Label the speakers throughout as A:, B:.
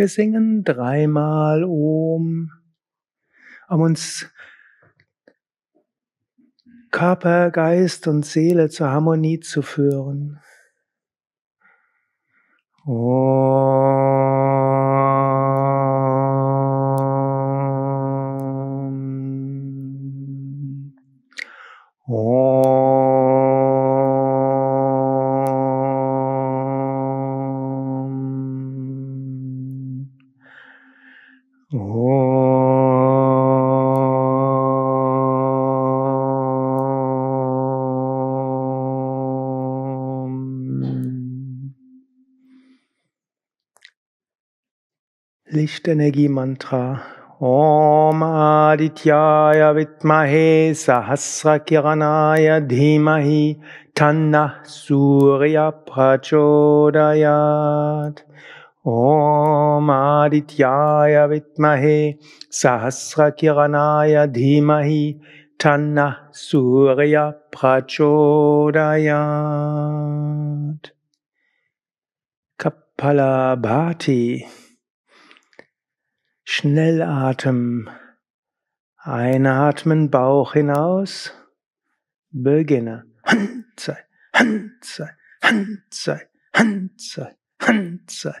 A: Wir singen dreimal Om, um uns Körper, Geist und Seele zur Harmonie zu führen. Om. Om. Om. Lichtenergie-Mantra. Om Adityaya Vidmahe Sahasrakiranaya Dhimahi Tannah Surya Prachodayat. ॐ आदित्याय विद्महे सहस्रकिरणाय धीमहि तन्नः सूर्य प्रचोदयात् Kapalabhati Schnellatem Einatmen Bauch hinaus Beginne. Handzei Handzei Handzei Handzei Handzei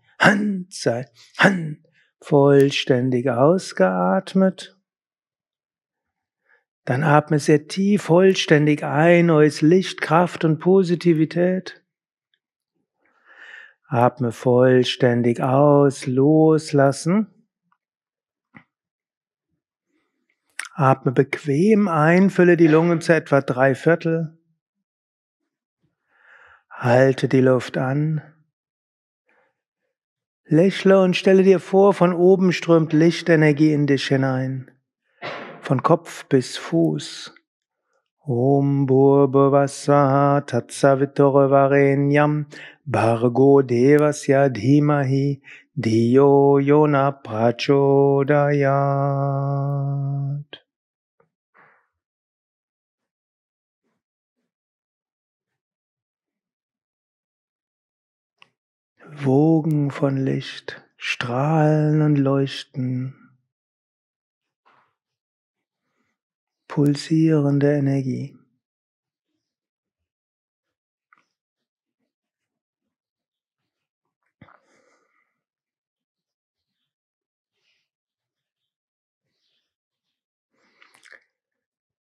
A: Handzei, Handzei, Han. Vollständig ausgeatmet. Dann atme sehr tief vollständig ein, neues Licht, Kraft und Positivität. Atme vollständig aus, loslassen. Atme bequem ein, fülle die Lungen zu etwa drei Viertel. Halte die Luft an. Lächle und stelle dir vor, von oben strömt Lichtenergie in dich hinein. Von Kopf bis Fuß. Om Bhurbhuvasvaha Tatsaviturvarenyam Bhargo Devasya Dhimahi Diyo Yona Prachodayat. Wogen von Licht strahlen und leuchten. Pulsierende Energie.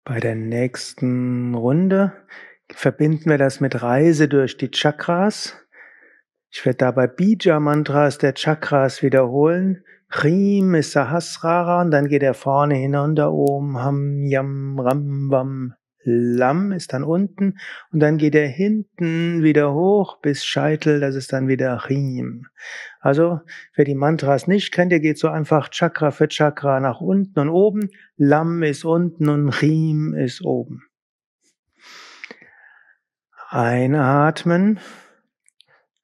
A: Bei der nächsten Runde verbinden wir das mit Reise durch die Chakras. Ich werde dabei Bija-Mantras der Chakras wiederholen. Chrim ist Sahasrara und dann geht er vorne hinunter. Om, Ham, Yam, Ram, Vam, Lam ist dann unten und dann geht er hinten wieder hoch bis Scheitel, das ist dann wieder Chim. Also, wer die Mantras nicht kennt, der geht so einfach Chakra für Chakra nach unten und oben. Lam ist unten und Chim ist oben. Einatmen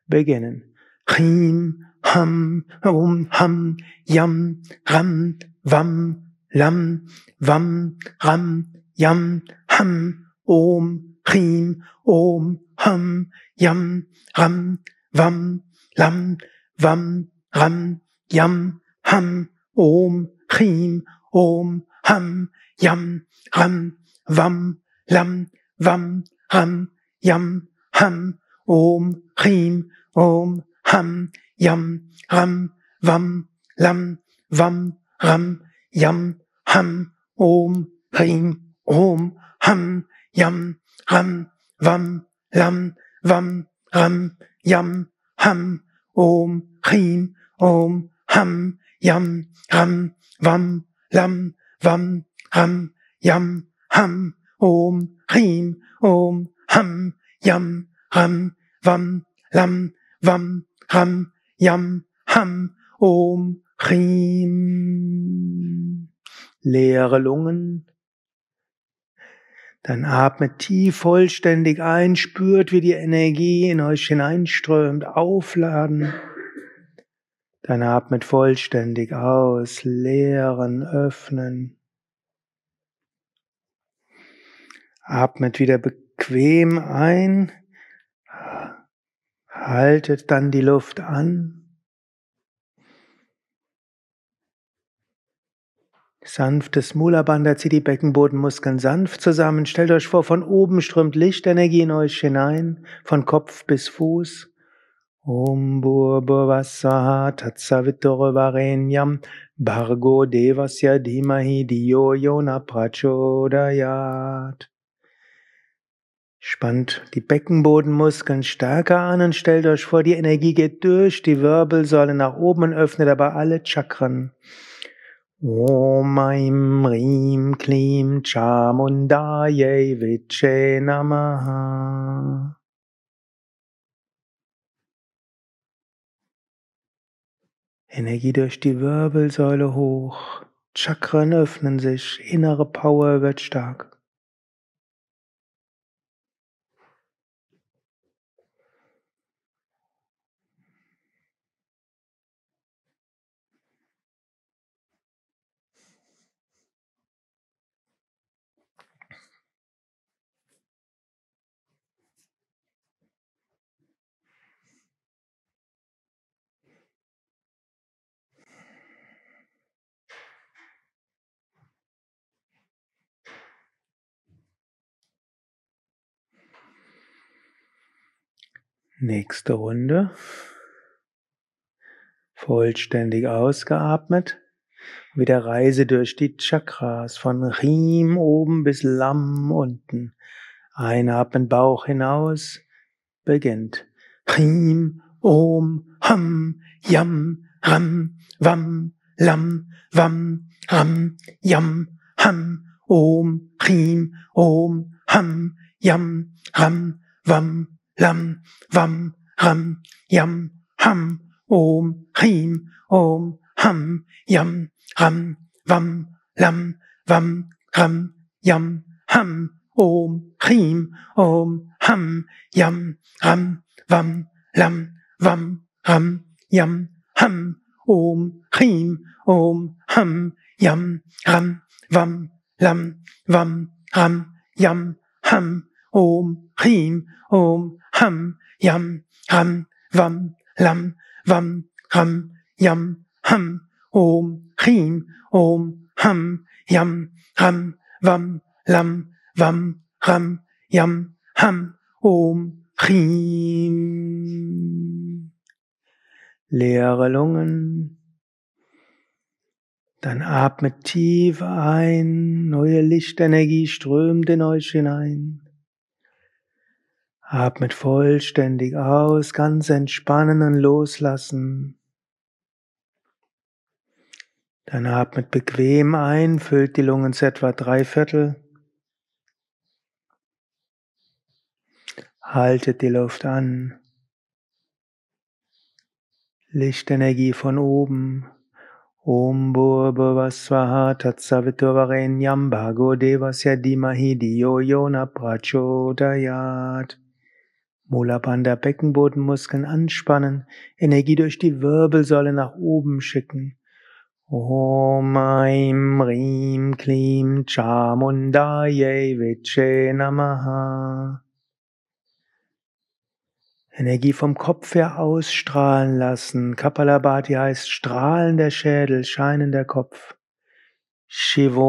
A: beginnen. Chim, Ham, Om, Ham, Yam, Ram, Vam, Lam, Vam, Ram, Yam, Ham, Om, Chim, Om, Ham, Yam, Ram, Vam, Lam, Vam, Ram, Yam, Ham, Om, Chim, Om, Ham, Yam, Ram, Vam, Lam, Vam, Ram, Yam, Ham, Om, Chim, Om, Ham, Yam, Ram, Vam, Lam, Vam, Ram, Yam, Ham, Om, Chim, Om, Ham, Yam, Ram, Vam, Lam, Vam, Ram, Yam, Ham, Om, Chim, Om, Ham, Yam, Ram, Vam, Lam, Vam, Ram, Yam, Ham, Om, Chim, Om, Ham, Yam, Ram, Vam, Lam, Vam, Ram, Yam, Ham, Om, Chim. Leere Lungen. Dann atmet tief vollständig ein, spürt, wie die Energie in euch hineinströmt, aufladen. Dann atmet vollständig aus, leeren, öffnen. Atmet wieder bequem ein, haltet dann die Luft an. Sanftes Mula Bandha zieht die Beckenbodenmuskeln sanft zusammen. Stellt euch vor, von oben strömt Lichtenergie in euch hinein, von Kopf bis Fuß. Om Bhurbhuvassaha Tatsaviturvarenyam Bhargo Devasya Dhimahi Diyo Yona Prachodayat. Spannt die Beckenbodenmuskeln stärker an und stellt euch vor, die Energie geht durch die Wirbelsäule nach oben und öffnet aber alle Chakren. Om Aim Rim Klim Chamundaye Viche Namaha. Energie durch die Wirbelsäule hoch. Chakren öffnen sich, innere Power wird stark. Nächste Runde. Vollständig ausgeatmet. Wieder Reise durch die Chakras von Riem oben bis Lam unten. Einatmen Bauch hinaus. Beginnt. Riem, Om, Ham, Yam, Ram, Vam, Lam, Vam, Ram, Yam, Ham, Om, Riem, Om, Ham, Yam, Ram, Vam, Lam, Vam, Ram, Yam, Ham, Om, him, Om, Ham, Yam, Ram, Vam, Lam, Vam, Ram, Yam, Ham, Om, him, Om, Ham, Yam, Ram, Vam, Lam, Vam, Ram, Yam, Ham, Om, him, Om, Ham, Yam, Ram, Vam, Lam, Vam, Ram, Yam, Ham, Om, him, Om, Ham, Yam, Ham, Vam, Lam, Vam, Ram, Yam, Ham, Om, Hrim, Om, Ham, Yam, Ram, Vam, Lam, Vam, Ram, Yam, Ham, Om, Hrim. Leere Lungen. Dann atmet tief ein, neue Lichtenergie strömt in euch hinein. Atmet vollständig aus, ganz entspannen und loslassen. Dann atmet bequem ein, füllt die Lungen zu etwa drei Viertel. Haltet die Luft an. Lichtenergie von oben. Om Bhurva Swaha Tatsaviturvarenyam Bhago Devasya Dimahi Diyo Yona Prachodayat. Mulabandha Beckenbodenmuskeln anspannen, Energie durch die Wirbelsäule nach oben schicken. Om Aim Rim Klim Chamundaye Namaha. Energie vom Kopf her ausstrahlen lassen. Kapalabhati heißt strahlender Schädel, scheinender Kopf. Shivoham.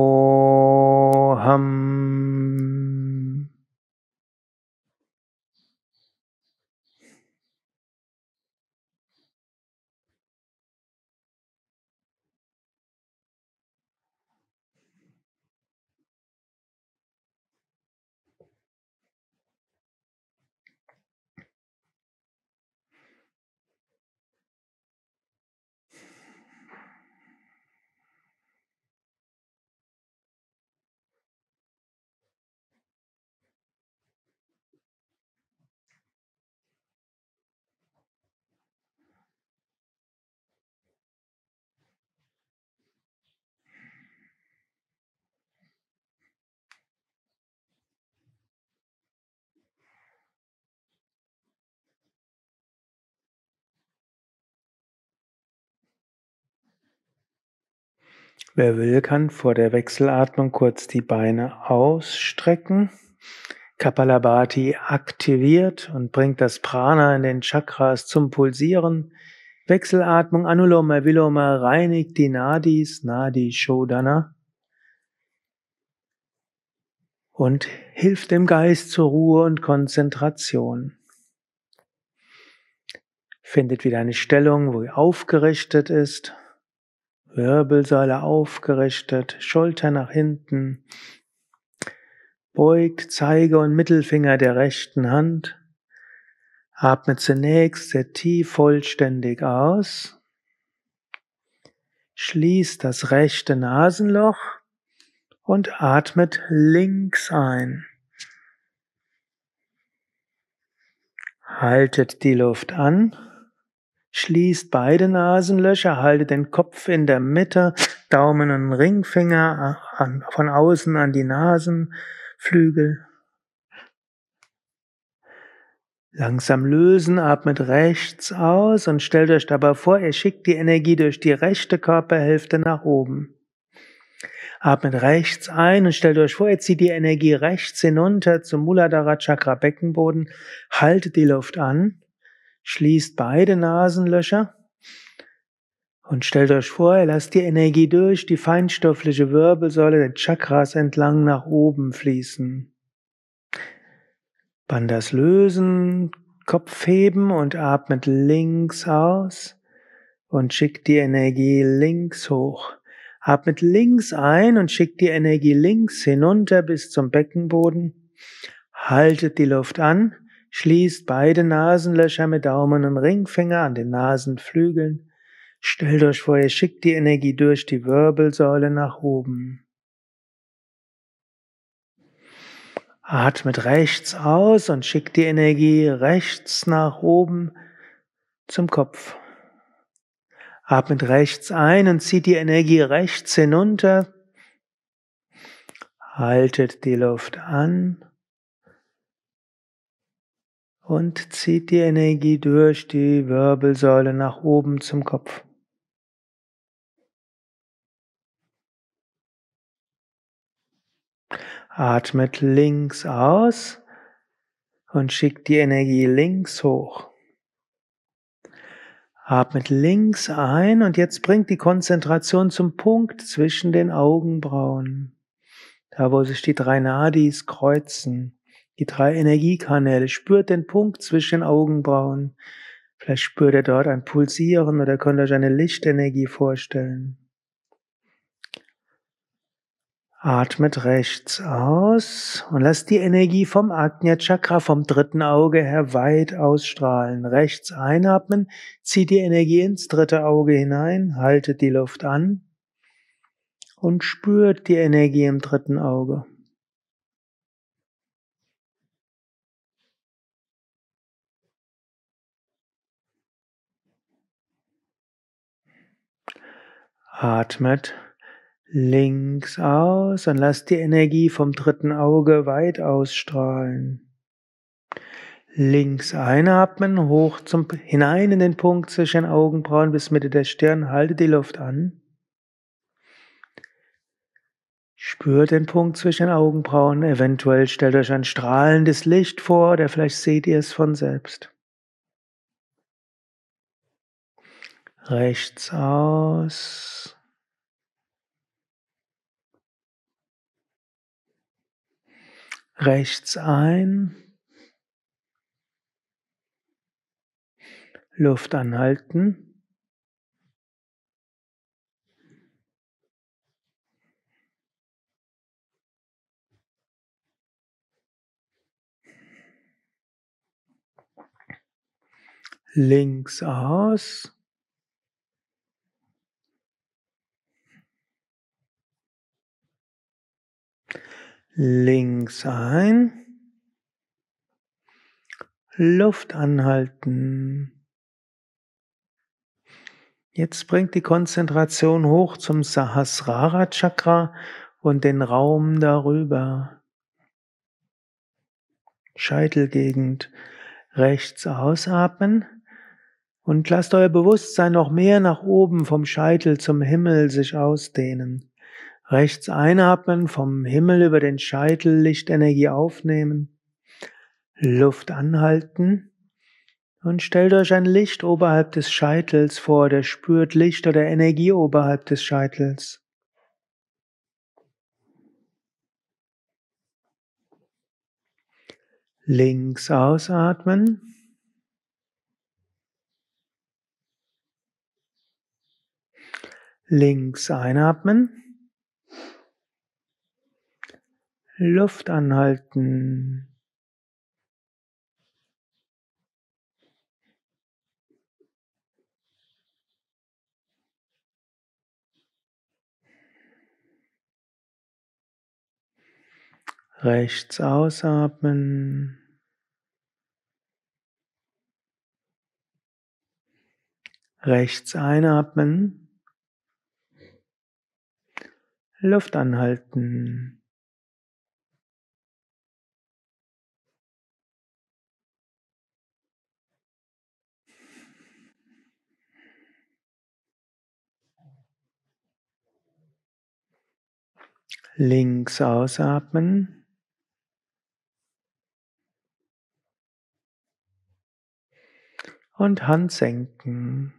A: Wer will, kann vor der Wechselatmung kurz die Beine ausstrecken. Kapalabhati aktiviert und bringt das Prana in den Chakras zum Pulsieren. Wechselatmung Anuloma Viloma reinigt die Nadis, Nadi Shodana und hilft dem Geist zur Ruhe und Konzentration. Findet wieder eine Stellung, wo er aufgerichtet ist. Wirbelsäule aufgerichtet, Schulter nach hinten. Beugt Zeige und Mittelfinger der rechten Hand. Atme zunächst sehr tief vollständig aus. Schließ das rechte Nasenloch und atmet links ein. Haltet die Luft an, schließt beide Nasenlöcher, haltet den Kopf in der Mitte, Daumen und Ringfinger von außen an die Nasenflügel. Langsam lösen, atmet rechts aus und stellt euch dabei vor, ihr schickt die Energie durch die rechte Körperhälfte nach oben. Atmet rechts ein und stellt euch vor, ihr zieht die Energie rechts hinunter zum Muladhara Chakra Beckenboden, haltet die Luft an, schließt beide Nasenlöcher und stellt euch vor, ihr lasst die Energie durch die feinstoffliche Wirbelsäule der Chakras entlang nach oben fließen. Bandas lösen, Kopf heben und atmet links aus und schickt die Energie links hoch. Atmet links ein und schickt die Energie links hinunter bis zum Beckenboden. Haltet die Luft an, schließt beide Nasenlöcher mit Daumen und Ringfinger an den Nasenflügeln. Stellt euch vor, ihr schickt die Energie durch die Wirbelsäule nach oben. Atmet rechts aus und schickt die Energie rechts nach oben zum Kopf. Atmet rechts ein und zieht die Energie rechts hinunter. Haltet die Luft an und zieht die Energie durch die Wirbelsäule nach oben zum Kopf. Atmet links aus und schickt die Energie links hoch. Atmet links ein und jetzt bringt die Konzentration zum Punkt zwischen den Augenbrauen. Da, wo sich die drei Nadis kreuzen, die drei Energiekanäle. Spürt den Punkt zwischen den Augenbrauen. Vielleicht spürt ihr dort ein Pulsieren oder könnt euch eine Lichtenergie vorstellen. Atmet rechts aus und lasst die Energie vom Ajna Chakra, vom dritten Auge her weit ausstrahlen. Rechts einatmen, zieht die Energie ins dritte Auge hinein, haltet die Luft an und spürt die Energie im dritten Auge. Atmet links aus und lass die Energie vom dritten Auge weit ausstrahlen. Links einatmen, hoch zum, hinein in den Punkt zwischen Augenbrauen bis Mitte der Stirn, halte die Luft an. Spürt den Punkt zwischen Augenbrauen, eventuell stellt euch ein strahlendes Licht vor oder vielleicht seht ihr es von selbst. Rechts aus. rechts ein, Luft anhalten. Links aus. Links ein. Luft anhalten. Jetzt bringt die Konzentration hoch zum Sahasrara Chakra und den Raum darüber. Scheitelgegend rechts ausatmen. Und lasst euer Bewusstsein noch mehr nach oben vom Scheitel zum Himmel sich ausdehnen. Rechts einatmen, vom Himmel über den Scheitel Lichtenergie aufnehmen. Luft anhalten. Und stellt euch ein Licht oberhalb des Scheitels vor, der spürt Licht oder Energie oberhalb des Scheitels. Links ausatmen. Links einatmen. Luft anhalten. Rechts ausatmen. Rechts einatmen. Luft anhalten. Links ausatmen. und Hand senken.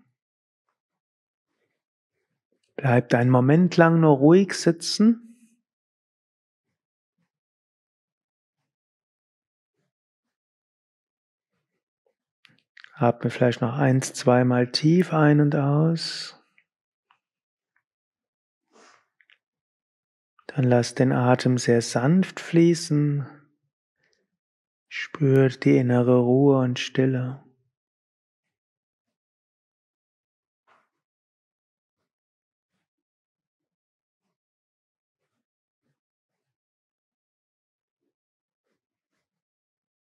A: Bleibt einen Moment lang nur ruhig sitzen. Atme vielleicht noch eins, zweimal tief ein und aus. Dann lass den Atem sehr sanft fließen. Spürt die innere Ruhe und Stille.